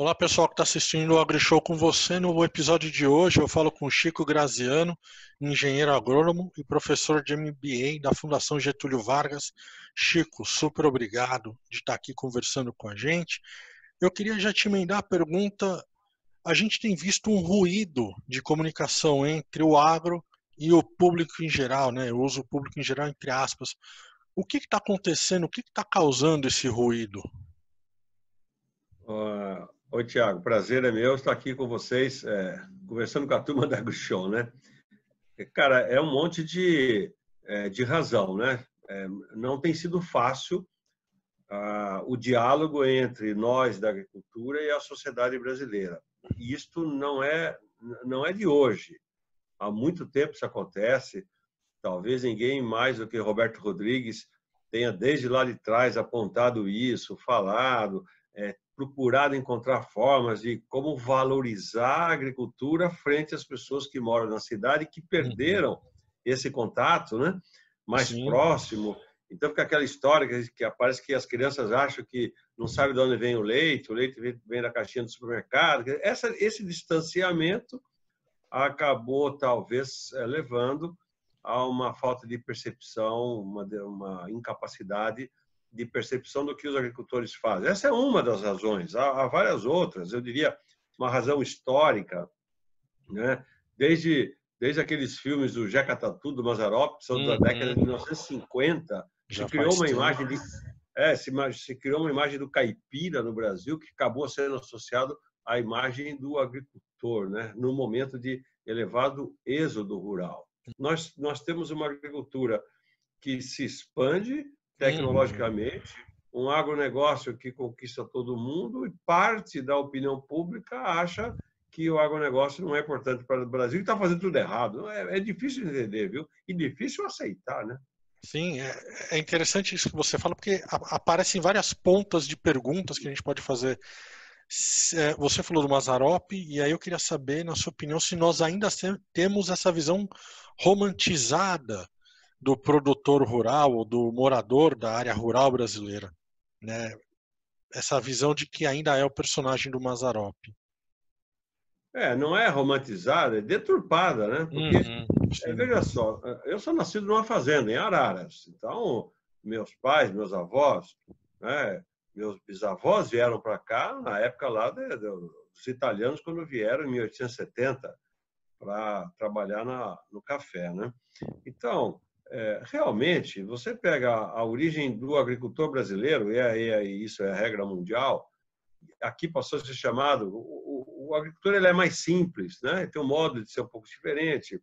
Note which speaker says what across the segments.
Speaker 1: Olá pessoal que está assistindo o AgriShow com você. No episódio de hoje eu falo com Chico Graziano, engenheiro agrônomo e professor de MBA da Fundação Getúlio Vargas. Chico, super obrigado de estar aqui conversando com a gente. Eu queria já te emendar a pergunta. A gente tem visto um ruído de comunicação entre o agro e o público em geral, né? Eu uso o público em geral entre aspas. O que está acontecendo? O que está causando esse ruído?
Speaker 2: Oi, Tiago. Prazer é meu estar aqui com vocês, é, conversando com a turma da AgroShow, né? Cara, é um monte de, é, de razão, né? É, não tem sido fácil uh, o diálogo entre nós da agricultura e a sociedade brasileira. E isto não é, não é de hoje. Há muito tempo isso acontece. Talvez ninguém mais do que Roberto Rodrigues tenha desde lá de trás apontado isso, falado, é, procurado encontrar formas de como valorizar a agricultura frente às pessoas que moram na cidade que perderam uhum. esse contato, né? Mais Sim. próximo. Então fica aquela história que, que parece que as crianças acham que não sabem de onde vem o leite, o leite vem da caixinha do supermercado. Essa, esse distanciamento acabou talvez é, levando há uma falta de percepção, uma, uma incapacidade de percepção do que os agricultores fazem. Essa é uma das razões. Há, há várias outras. Eu diria uma razão histórica, né? Desde desde aqueles filmes do Jeca Tatu, do Mazarop, que são da uhum. década de 1950, Já se criou uma tempo. imagem de é, se, se criou uma imagem do caipira no Brasil que acabou sendo associado à imagem do agricultor, né? No momento de elevado êxodo rural nós, nós temos uma agricultura que se expande tecnologicamente, um agronegócio que conquista todo mundo e parte da opinião pública acha que o agronegócio não é importante para o Brasil e está fazendo tudo errado. É, é, difícil entender, viu? E difícil aceitar, né?
Speaker 1: Sim, é, é interessante isso que você fala, porque aparecem várias pontas de perguntas que a gente pode fazer é, você falou do Mazarop, e aí eu queria saber, na sua opinião, se nós ainda temos essa visão romantizada do produtor rural ou do morador da área rural brasileira. Né? Essa visão de que ainda é o personagem do Mazarop.
Speaker 2: É, não é romantizada, é deturpada, né? Porque, uhum, é, veja só, eu sou nascido numa fazenda, em Araras. Então, meus pais, meus avós, né, meus bisavós vieram para cá na época lá de, de, dos italianos, quando vieram em 1870 para trabalhar na, no café. Né? Então, é, realmente, você pega a, origem do agricultor brasileiro, e, é, e, isso é a regra mundial, aqui passou a ser chamado, o, o, o agricultor ele é mais simples, né? tem um modo de ser um pouco diferente.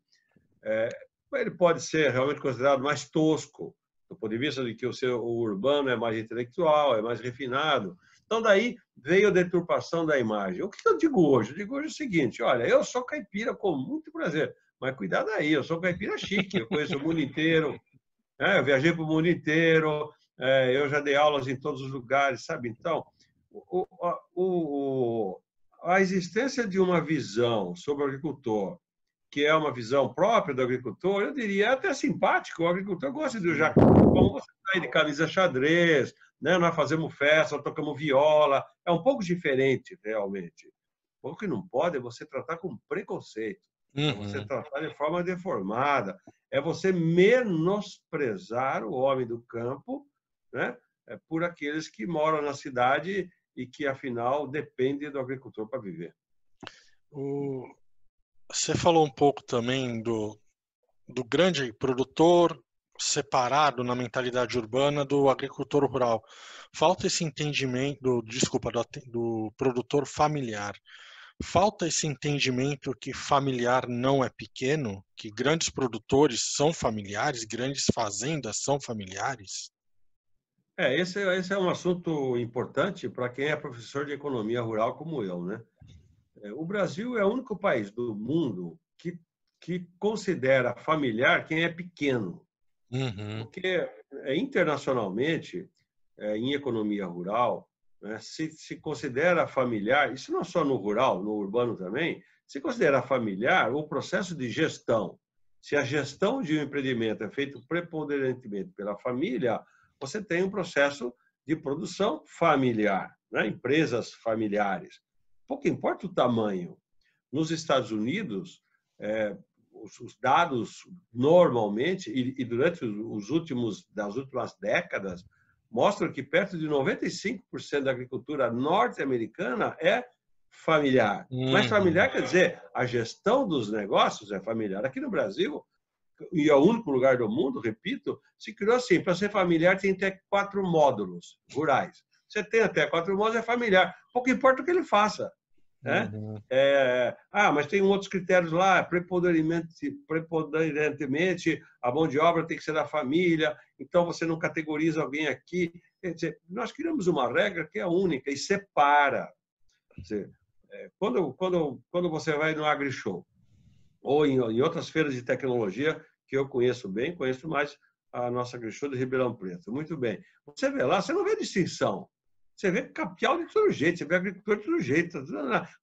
Speaker 2: É, ele pode ser realmente considerado mais tosco, do ponto de vista de que o seu o urbano é mais intelectual, é mais refinado. Então, daí veio a deturpação da imagem. O que eu digo hoje? Eu digo hoje o seguinte: olha, eu sou caipira com muito prazer, mas cuidado aí, eu sou caipira chique, eu conheço o mundo inteiro, né? eu viajei para o mundo inteiro, é, eu já dei aulas em todos os lugares, sabe? Então, o, o, a existência de uma visão sobre o agricultor que é uma visão própria do agricultor, eu diria até simpático. O agricultor gosta de já como você sai de camisa xadrez, né? Nós fazemos festa, tocamos viola. É um pouco diferente, realmente. O que não pode é você tratar com preconceito. É uhum. você tratar de forma deformada. É você menosprezar o homem do campo, né? É por aqueles que moram na cidade e que, afinal, dependem do agricultor para viver.
Speaker 1: O, você falou um pouco também do, do grande produtor separado na mentalidade urbana do agricultor rural. Falta esse entendimento, desculpa, do, do produtor familiar. Falta esse entendimento que familiar não é pequeno, que grandes produtores são familiares, grandes fazendas são familiares?
Speaker 2: É, esse, esse é um assunto importante para quem é professor de economia rural como eu, né? É, o Brasil é o único país do mundo que, que considera familiar quem é pequeno. Uhum. Porque é, internacionalmente, é, em economia rural, né, se, se considera familiar, isso não só no rural, no urbano também, se considera familiar o processo de gestão. Se a gestão de um empreendimento é feito preponderantemente pela família, você tem um processo de produção familiar, né? empresas familiares. pouco importa o tamanho. Nos Estados Unidos, é, os, os, dados normalmente e, e durante os últimos das últimas décadas mostram que perto de 95% da agricultura norte-americana é familiar. Uhum. Mas familiar quer dizer a gestão dos negócios é familiar. Aqui no Brasil, e é o único lugar do mundo, repito, se criou assim: para ser familiar tem até quatro módulos rurais. Você tem até quatro módulos, é familiar. Pouco importa o que ele faça. Né? Uhum. É, ah, mas tem outros critérios lá, preponderantemente, preponderantemente a mão de obra tem que ser da família, então você não categoriza alguém aqui. Quer dizer, nós criamos uma regra que é única e separa. Quer dizer, é, quando, quando, quando você vai no AgriShow ou em, em outras feiras de tecnologia, que eu conheço bem, conheço mais a nossa AgriShow de Ribeirão Preto, muito bem. Você vê lá, você não vê distinção. Você vê capial de todo jeito, você vê agricultor de todo jeito.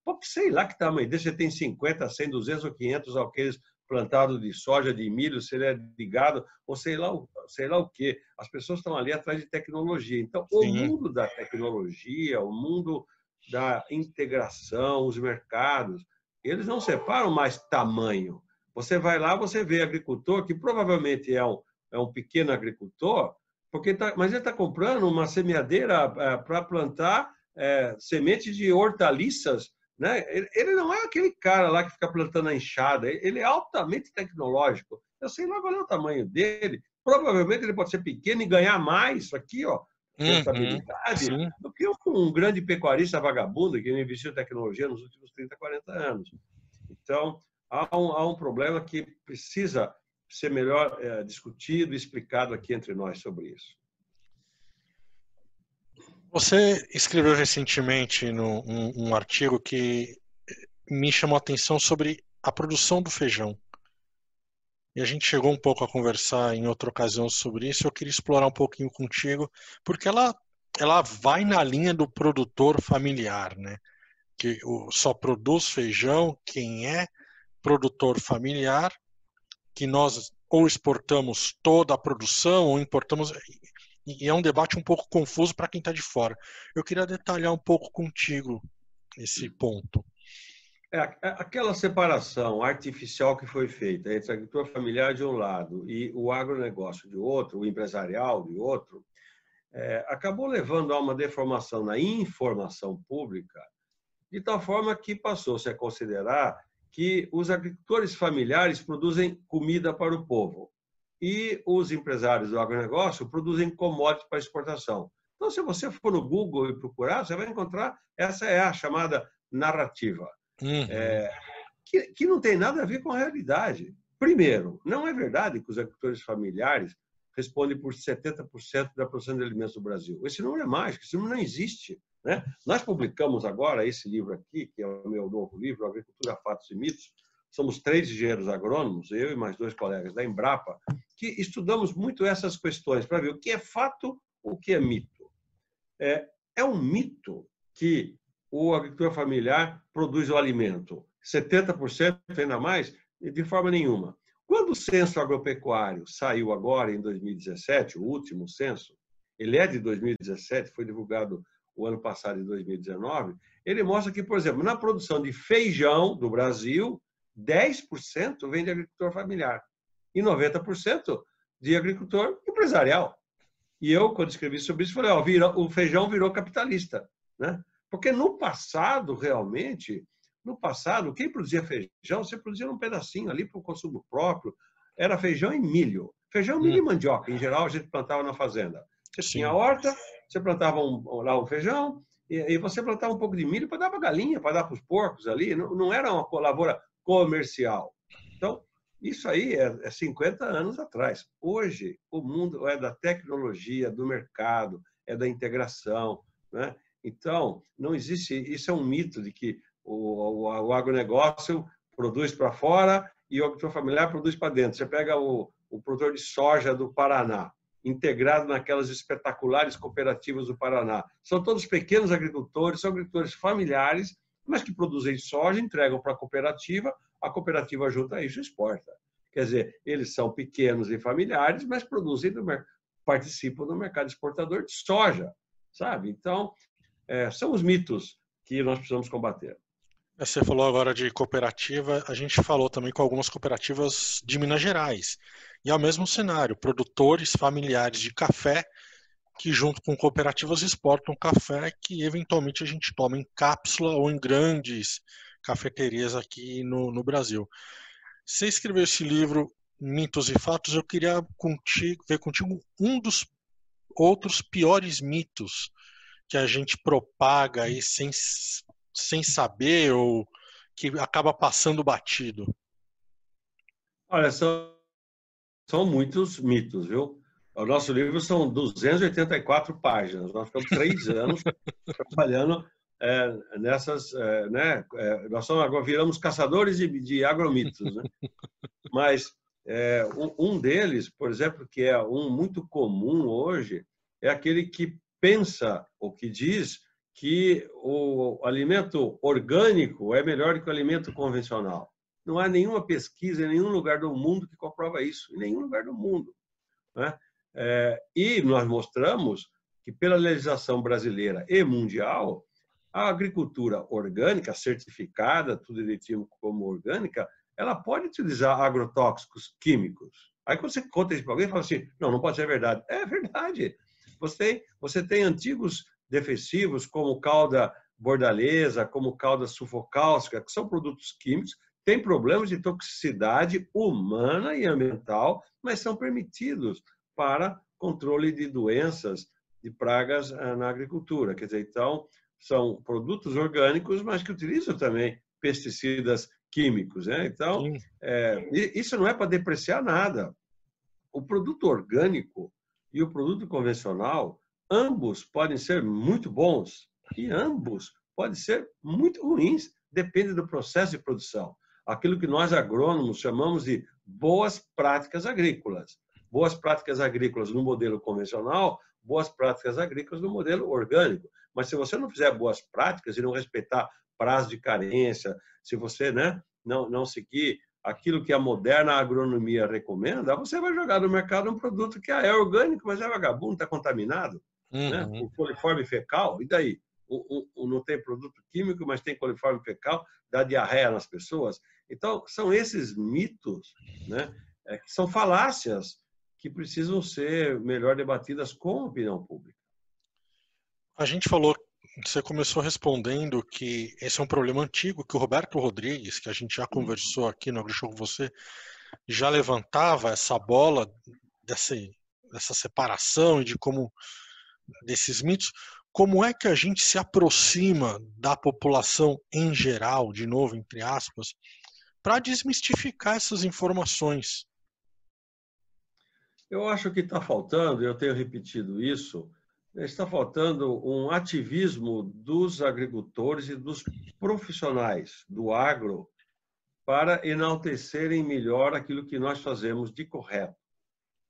Speaker 2: Porque sei lá que tamanho desse, você tem 50, 100, 200 ou 500 alqueires plantados de soja, de milho, se ele é de gado, ou sei lá, sei lá o quê. As pessoas estão ali atrás de tecnologia. Então, Sim. o mundo da tecnologia, o mundo da integração, os mercados, eles não separam mais tamanho. Você vai lá, você vê agricultor que provavelmente é um, é um pequeno agricultor, porque tá, mas ele está comprando uma semeadeira é, para plantar é, semente de hortaliças. Né? Ele, não é aquele cara lá que fica plantando a enxada, ele é altamente tecnológico. Eu sei lá qual é o tamanho dele. Provavelmente ele pode ser pequeno e ganhar mais aqui, ó, rentabilidade, uhum, do que um grande pecuarista vagabundo que não investiu em tecnologia nos últimos 30, 40 anos. Então, há um, há um problema que precisa ser melhor é, discutido e explicado aqui entre nós sobre isso.
Speaker 1: Você escreveu recentemente no, um, um artigo que me chamou a atenção sobre a produção do feijão. E a gente chegou um pouco a conversar em outra ocasião sobre isso. Eu queria explorar um pouquinho contigo, porque ela, ela vai na linha do produtor familiar, né? Que só produz feijão quem é produtor familiar que nós ou exportamos toda a produção ou importamos. E é um debate um pouco confuso para quem está de fora. Eu queria detalhar um pouco contigo esse ponto.
Speaker 2: É, aquela separação artificial que foi feita entre a agricultura familiar de um lado e o agronegócio de outro, o empresarial de outro, é, acabou levando a uma deformação na informação pública, de tal forma que passou-se a considerar que os agricultores familiares produzem comida para o povo e os empresários do agronegócio produzem commodities para exportação. Então, se você for no Google e procurar, você vai encontrar essa é a chamada narrativa, uhum. é, que, que não tem nada a ver com a realidade. Primeiro, não é verdade que os agricultores familiares respondem por 70% da produção de alimentos do Brasil. Esse número é mágico, esse número não existe. Né? Nós publicamos agora esse livro aqui, que é o meu novo livro, Agricultura, Fatos e Mitos. Somos três engenheiros agrônomos, eu e mais dois colegas da Embrapa, que estudamos muito essas questões para ver o que é fato, o que é mito. É, é um mito que o agricultor familiar produz o alimento. 70% ainda mais? De forma nenhuma. Quando o censo agropecuário saiu agora, em 2017, o último censo, ele é de 2017, foi divulgado o ano passado, em 2019, ele mostra que, por exemplo, na produção de feijão do Brasil, 10% vem de agricultor familiar e 90% de agricultor empresarial. E eu, quando escrevi sobre isso, falei: ó, vira, o feijão virou capitalista. Né? Porque no passado, realmente, no passado, quem produzia feijão, você produzia um pedacinho ali para o consumo próprio, era feijão e milho. Feijão, milho hum. e mandioca, em geral, a gente plantava na fazenda. Você Sim. tinha horta, você plantava um, lá um feijão e, e, você plantava um pouco de milho para dar para a galinha, para dar para os porcos ali. Não, não, era uma lavoura comercial. Então, isso aí é, é 50 anos atrás. Hoje, o mundo é da tecnologia, do mercado, é da integração. Né? Então, não existe. Isso é um mito de que o, o, o agronegócio produz para fora e o agricultor familiar produz para dentro. Você pega o, o produtor de soja do Paraná integrado naquelas espetaculares cooperativas do Paraná. São todos pequenos agricultores, são agricultores familiares, mas que produzem soja, entregam para a cooperativa, a cooperativa junta isso e exporta. Quer dizer, eles são pequenos e familiares, mas produzem no, participam do mercado exportador de soja, sabe? Então, é, são os mitos que nós precisamos combater.
Speaker 1: Você falou agora de cooperativa, a gente falou também com algumas cooperativas de Minas Gerais. E é o mesmo cenário, produtores familiares de café que junto com cooperativas exportam café que eventualmente a gente toma em cápsula ou em grandes cafeterias aqui no, no Brasil. Você escreveu esse livro, Mitos e Fatos, eu queria contigo, ver contigo um dos outros piores mitos que a gente propaga aí sem sem saber ou que acaba passando batido?
Speaker 2: Olha, são, são muitos mitos, viu? O nosso livro são 284 páginas. Nós ficamos três anos trabalhando é, nessas, é, né? É, nós somos, agora viramos caçadores de, de agromitos, né? Mas é, um, um deles, por exemplo, que é um muito comum hoje, é aquele que pensa ou que diz que o alimento orgânico é melhor que o alimento convencional. Não há nenhuma pesquisa em nenhum lugar do mundo que comprova isso, em nenhum lugar do mundo. Né? É, e nós mostramos que, pela legislação brasileira e mundial, a agricultura orgânica, certificada, tudo direitinho como orgânica, ela pode utilizar agrotóxicos químicos. Aí quando você conta isso para alguém, fala assim, não, não pode ser verdade. É verdade. Você, você tem antigos defensivos, como calda bordaleza, como calda sulfocálcica, que são produtos químicos, têm problemas de toxicidade humana e ambiental, mas são permitidos para controle de doenças, de pragas eh, na agricultura. Quer dizer, então, são produtos orgânicos, mas que utilizam também pesticidas químicos. Né? Então, é, isso não é para depreciar nada. O produto orgânico e o produto convencional ambos podem ser muito bons e ambos podem ser muito ruins, depende do processo de produção. Aquilo que nós agrônomos chamamos de boas práticas agrícolas. Boas práticas agrícolas no modelo convencional, boas práticas agrícolas no modelo orgânico. Mas se você não fizer boas práticas e não respeitar prazo de carência, se você né, não, não seguir aquilo que a moderna agronomia recomenda, você vai jogar no mercado um produto que é orgânico, mas é vagabundo, está contaminado. Né? Uhum. Né? O coliforme fecal, e daí? O, o, o, não tem produto químico, mas tem coliforme fecal, dá diarreia nas pessoas. Então, são esses mitos, né? É, que são falácias que precisam ser melhor debatidas com a opinião pública.
Speaker 1: A gente falou, você começou respondendo que esse é um problema antigo, que o Roberto Rodrigues, que a gente já uhum. conversou aqui no AgroShow com você, já levantava essa bola dessa, dessa separação e de como desses mitos, como é que a gente se aproxima da população em geral, de novo, entre aspas, para desmistificar essas informações?
Speaker 2: Eu acho que está faltando, eu tenho repetido isso, está faltando um ativismo dos agricultores e dos profissionais do agro para enaltecerem melhor aquilo que nós fazemos de correto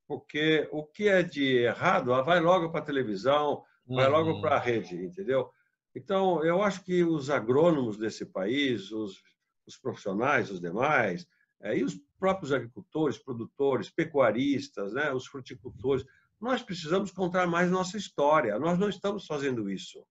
Speaker 2: porque o que é de errado vai logo para a televisão, vai logo uhum. para a rede, entendeu? Então, eu acho que os agrônomos desse país, os, os profissionais, os demais, e os próprios agricultores, produtores, pecuaristas, né, os fruticultores, nós precisamos contar mais nossa história. Nós não estamos fazendo isso.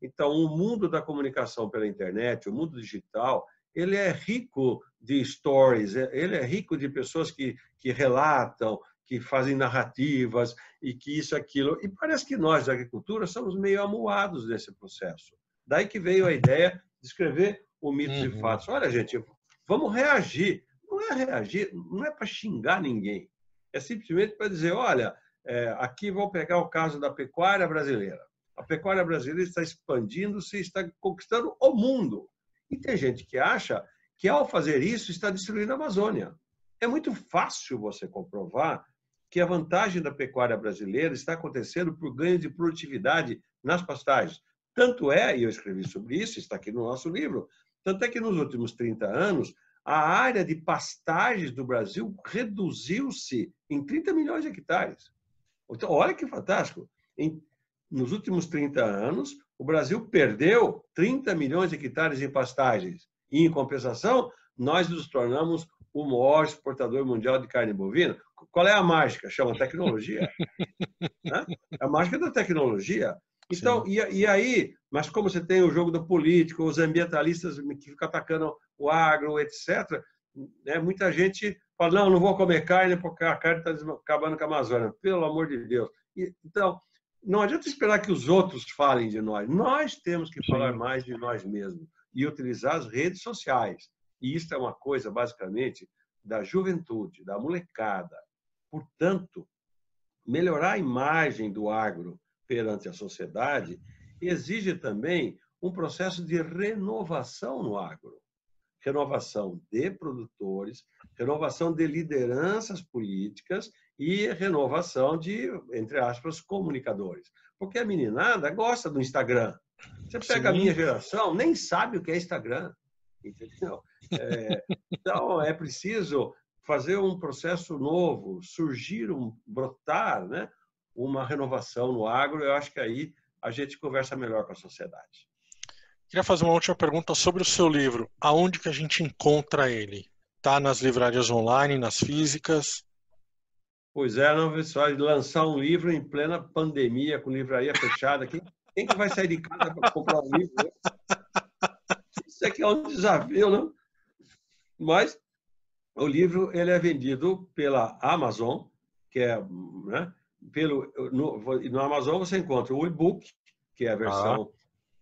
Speaker 2: Então, o mundo da comunicação pela internet, o mundo digital, ele é rico de stories, é, ele é rico de pessoas que, que relatam, que fazem narrativas e que isso, aquilo. E parece que nós, da agricultura, somos meio amuados nesse processo. Daí que veio a ideia de escrever o Mitos uhum. e Fatos. Olha, gente, vamos reagir. É reagir, não é para xingar ninguém. É simplesmente para dizer, olha, é, aqui vou pegar o caso da pecuária brasileira. A pecuária brasileira está expandindo-se, está conquistando o mundo. E tem gente que acha que, ao fazer isso, está destruindo a Amazônia. É muito fácil você comprovar que a vantagem da pecuária brasileira está acontecendo por ganho de produtividade nas pastagens. Tanto é, e eu escrevi sobre isso, está aqui no nosso livro, tanto é que nos últimos 30 anos, a área de pastagens do Brasil reduziu-se em 30 milhões de hectares. Então, olha que fantástico. Em, nos últimos 30 anos, o Brasil perdeu 30 milhões de hectares em pastagens. E, em compensação, nós nos tornamos o maior exportador mundial de carne bovina. Qual é a mágica? Chama tecnologia. né? A mágica da tecnologia. Então, e, e, aí, mas como você tem o jogo do político, os ambientalistas que ficam atacando o agro, etc., né, muita gente fala, não, não vou comer carne porque a carne está acabando com a Amazônia. Pelo amor de Deus. E, então, não adianta esperar que os outros falem de nós. Nós temos que Sim. falar mais de nós mesmos e utilizar as redes sociais. E isso é uma coisa, basicamente, da juventude, da molecada. Portanto, melhorar a imagem do agro perante a sociedade exige também um processo de renovação no agro. Renovação de produtores, renovação de lideranças políticas e renovação de, entre aspas, comunicadores. Porque a meninada gosta do Instagram. Você pega Sim. a minha geração, nem sabe o que é Instagram. Entendeu? É, então, é preciso fazer um processo novo, surgir, um, brotar né? Uma renovação no agro. Eu acho que aí a gente conversa melhor com a sociedade.
Speaker 1: Queria fazer uma última pergunta sobre o seu livro. Aonde que a gente encontra ele? Está nas livrarias online, nas físicas?
Speaker 2: Pois é, não, pessoal, lançar um livro em plena pandemia, com livraria fechada. Quem, quem que vai sair de casa para comprar um livro? Né? Isso aqui é um desafio, não? Mas o livro ele é vendido pela Amazon, que é, né, pelo no, no Amazon você encontra o e-book, que é a versão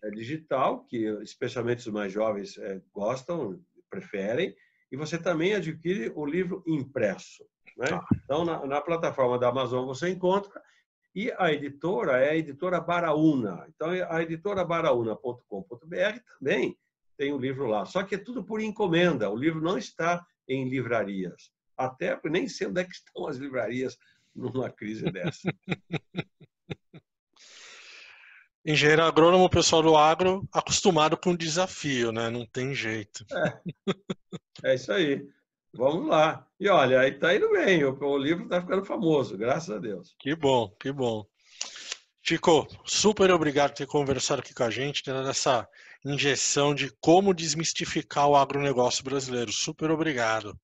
Speaker 2: ah. digital, que especialmente os mais jovens é, gostam, preferem, e você também adquire o livro impresso. Né? Ah. Então, na, na, plataforma da Amazon você encontra, e a editora é a editora Baraúna. Então, a editora baraúna.com.br também tem o livro lá. Só que é tudo por encomenda. O livro não está em livrarias. Até porque nem sei onde é que estão as livrarias numa crise dessa.
Speaker 1: Engenheiro agrônomo, o pessoal do agro, acostumado com o desafio, né? Não tem jeito.
Speaker 2: É, é isso aí. Vamos lá. E olha, aí tá indo bem. O, o livro está ficando famoso, graças a Deus.
Speaker 1: Que bom, que bom. Chico, super obrigado por ter conversado aqui com a gente, tendo essa injeção de como desmistificar o agronegócio brasileiro. Super obrigado.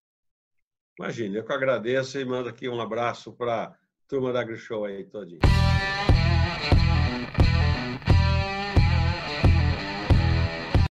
Speaker 2: Imagina, eu que agradeço e mando aqui um abraço para a turma da AgriShow aí todinho.